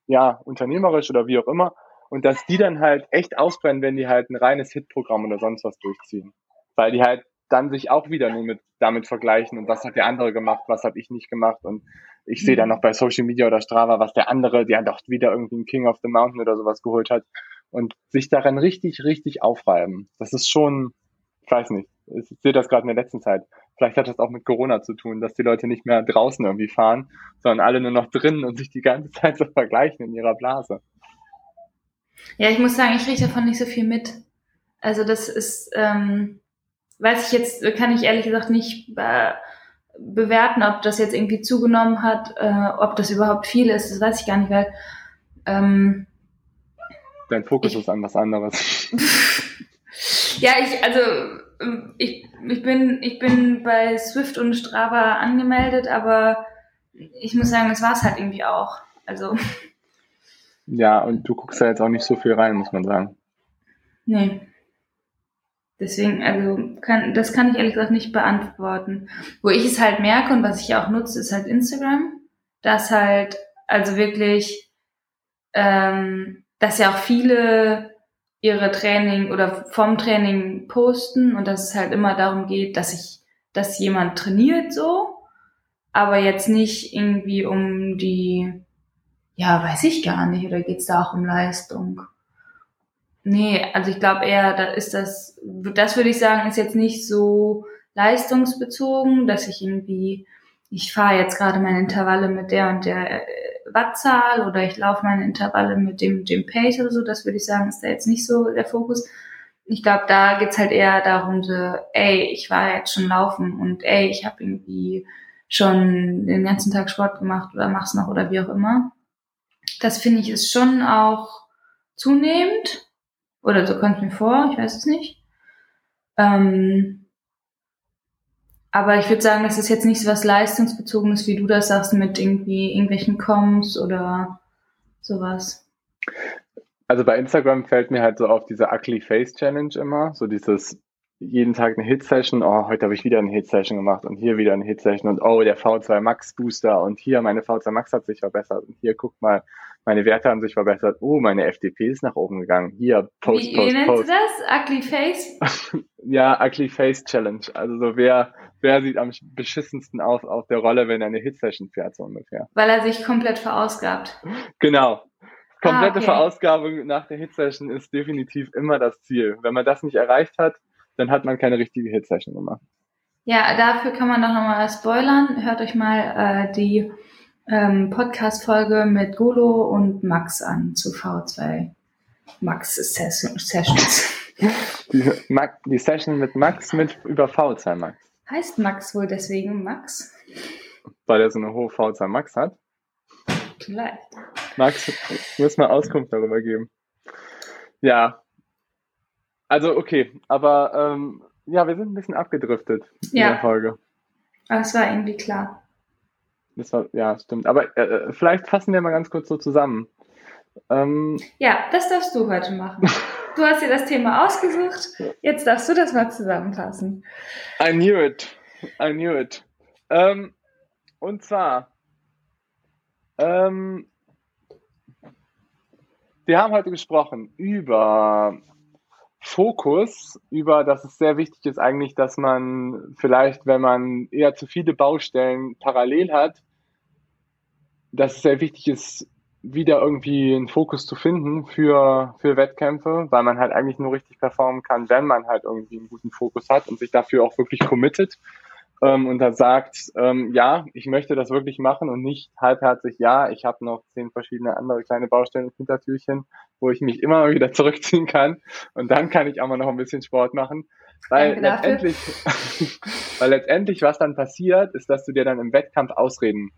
ja, unternehmerisch oder wie auch immer. Und dass die dann halt echt ausbrennen, wenn die halt ein reines Hitprogramm oder sonst was durchziehen. Weil die halt dann sich auch wieder nur mit damit vergleichen und was hat der andere gemacht, was habe ich nicht gemacht und ich sehe dann mhm. noch bei Social Media oder Strava, was der andere, der doch wieder irgendwie ein King of the Mountain oder sowas geholt hat und sich daran richtig, richtig aufreiben. Das ist schon, ich weiß nicht, ich sehe das gerade in der letzten Zeit. Vielleicht hat das auch mit Corona zu tun, dass die Leute nicht mehr draußen irgendwie fahren, sondern alle nur noch drinnen und sich die ganze Zeit so vergleichen in ihrer Blase. Ja, ich muss sagen, ich kriege davon nicht so viel mit. Also das ist, ähm, weiß ich jetzt, kann ich ehrlich gesagt nicht äh, bewerten, ob das jetzt irgendwie zugenommen hat, äh, ob das überhaupt viel ist, das weiß ich gar nicht, weil ähm, Dein Fokus ich, ist an was anderes. ja, ich, also ich, ich, bin, ich bin bei Swift und Strava angemeldet, aber ich muss sagen, das war es halt irgendwie auch. Also. Ja, und du guckst da jetzt auch nicht so viel rein, muss man sagen. Nee. Deswegen, also kann, das kann ich ehrlich gesagt nicht beantworten. Wo ich es halt merke und was ich auch nutze, ist halt Instagram. Das halt, also wirklich, ähm, dass ja auch viele ihre Training oder vom Training posten und dass es halt immer darum geht, dass ich, dass jemand trainiert so, aber jetzt nicht irgendwie um die, ja, weiß ich gar nicht, oder geht's da auch um Leistung? Nee, also ich glaube eher, da ist das, das würde ich sagen, ist jetzt nicht so leistungsbezogen, dass ich irgendwie, ich fahre jetzt gerade meine Intervalle mit der und der Wattzahl oder ich laufe meine Intervalle mit dem, dem Pace oder so, das würde ich sagen, ist da jetzt nicht so der Fokus. Ich glaube, da geht's halt eher darum, so, ey, ich war jetzt schon laufen und ey, ich habe irgendwie schon den ganzen Tag Sport gemacht oder mach's noch oder wie auch immer. Das finde ich ist schon auch zunehmend. Oder so kommt mir vor, ich weiß es nicht. Ähm, aber ich würde sagen, das ist jetzt nicht so was Leistungsbezogenes, wie du das sagst, mit irgendwie irgendwelchen Coms oder sowas. Also bei Instagram fällt mir halt so auf diese Ugly Face Challenge immer, so dieses jeden Tag eine Hit-Session, oh, heute habe ich wieder eine Hit-Session gemacht und hier wieder eine Hit-Session und oh, der V2 Max Booster und hier meine V2 Max hat sich verbessert und hier guck mal, meine Werte haben sich verbessert, oh, meine FDP ist nach oben gegangen, hier Post, wie, Post, wie nennst du das? Ugly Face? ja, Ugly Face Challenge, also so wer, wer sieht am beschissensten aus auf der Rolle, wenn er eine Hit-Session fährt, so ungefähr. Weil er sich komplett verausgabt. Genau, komplette ah, okay. Verausgabung nach der Hit-Session ist definitiv immer das Ziel. Wenn man das nicht erreicht hat, dann hat man keine richtige Hit-Session gemacht. Ja, dafür kann man doch nochmal spoilern. Hört euch mal äh, die ähm, Podcast-Folge mit Golo und Max an zu V2 Max Sessions. Die, die Session mit Max mit über V2 Max. Heißt Max wohl deswegen Max? Weil er so eine hohe V2 Max hat? Vielleicht. Max, muss mal Auskunft darüber geben. Ja, also okay, aber ähm, ja, wir sind ein bisschen abgedriftet in ja. der Folge. Aber es war irgendwie klar. Das war, ja, stimmt. Aber äh, äh, vielleicht fassen wir mal ganz kurz so zusammen. Ähm, ja, das darfst du heute machen. Du hast dir das Thema ausgesucht. Jetzt darfst du das mal zusammenfassen. I knew it. I knew it. Ähm, und zwar, ähm, wir haben heute gesprochen über Fokus über, dass es sehr wichtig ist eigentlich, dass man vielleicht, wenn man eher zu viele Baustellen parallel hat, dass es sehr wichtig ist, wieder irgendwie einen Fokus zu finden für, für Wettkämpfe, weil man halt eigentlich nur richtig performen kann, wenn man halt irgendwie einen guten Fokus hat und sich dafür auch wirklich committet. Ähm, und da sagt, ähm, ja, ich möchte das wirklich machen und nicht halbherzig, ja, ich habe noch zehn verschiedene andere kleine Baustellen und Hintertürchen, wo ich mich immer wieder zurückziehen kann und dann kann ich auch mal noch ein bisschen Sport machen. Weil letztendlich, weil letztendlich, was dann passiert, ist, dass du dir dann im Wettkampf Ausreden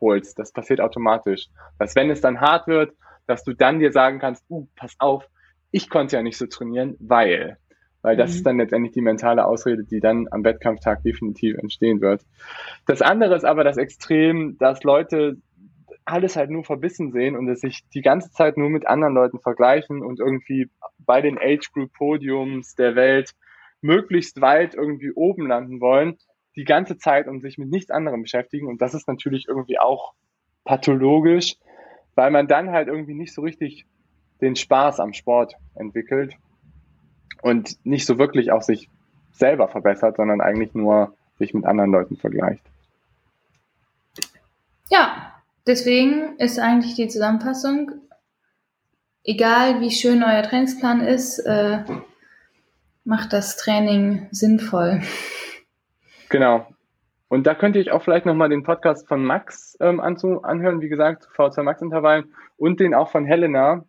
holst. Das passiert automatisch. Dass wenn es dann hart wird, dass du dann dir sagen kannst, uh, pass auf, ich konnte ja nicht so trainieren, weil weil das mhm. ist dann letztendlich die mentale Ausrede, die dann am Wettkampftag definitiv entstehen wird. Das andere ist aber das Extrem, dass Leute alles halt nur verbissen sehen und es sich die ganze Zeit nur mit anderen Leuten vergleichen und irgendwie bei den Age Group Podiums der Welt möglichst weit irgendwie oben landen wollen, die ganze Zeit und sich mit nichts anderem beschäftigen. Und das ist natürlich irgendwie auch pathologisch, weil man dann halt irgendwie nicht so richtig den Spaß am Sport entwickelt und nicht so wirklich auch sich selber verbessert, sondern eigentlich nur sich mit anderen Leuten vergleicht. Ja, deswegen ist eigentlich die Zusammenfassung, egal wie schön euer Trainingsplan ist, äh, macht das Training sinnvoll. Genau. Und da könnte ich auch vielleicht nochmal den Podcast von Max ähm, anhören, wie gesagt, V2 Max Intervallen und den auch von Helena,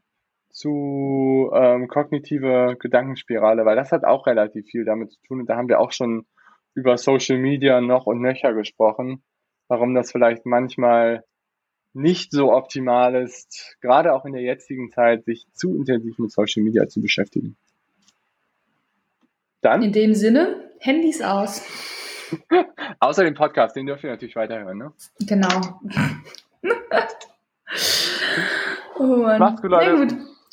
zu ähm, kognitive Gedankenspirale, weil das hat auch relativ viel damit zu tun. Und da haben wir auch schon über Social Media noch und nöcher gesprochen, warum das vielleicht manchmal nicht so optimal ist, gerade auch in der jetzigen Zeit, sich zu intensiv mit Social Media zu beschäftigen. Dann? In dem Sinne, Handys aus. Außer dem Podcast, den dürft ihr natürlich weiterhören, ne? Genau. oh Mann. Macht's gut, Leute.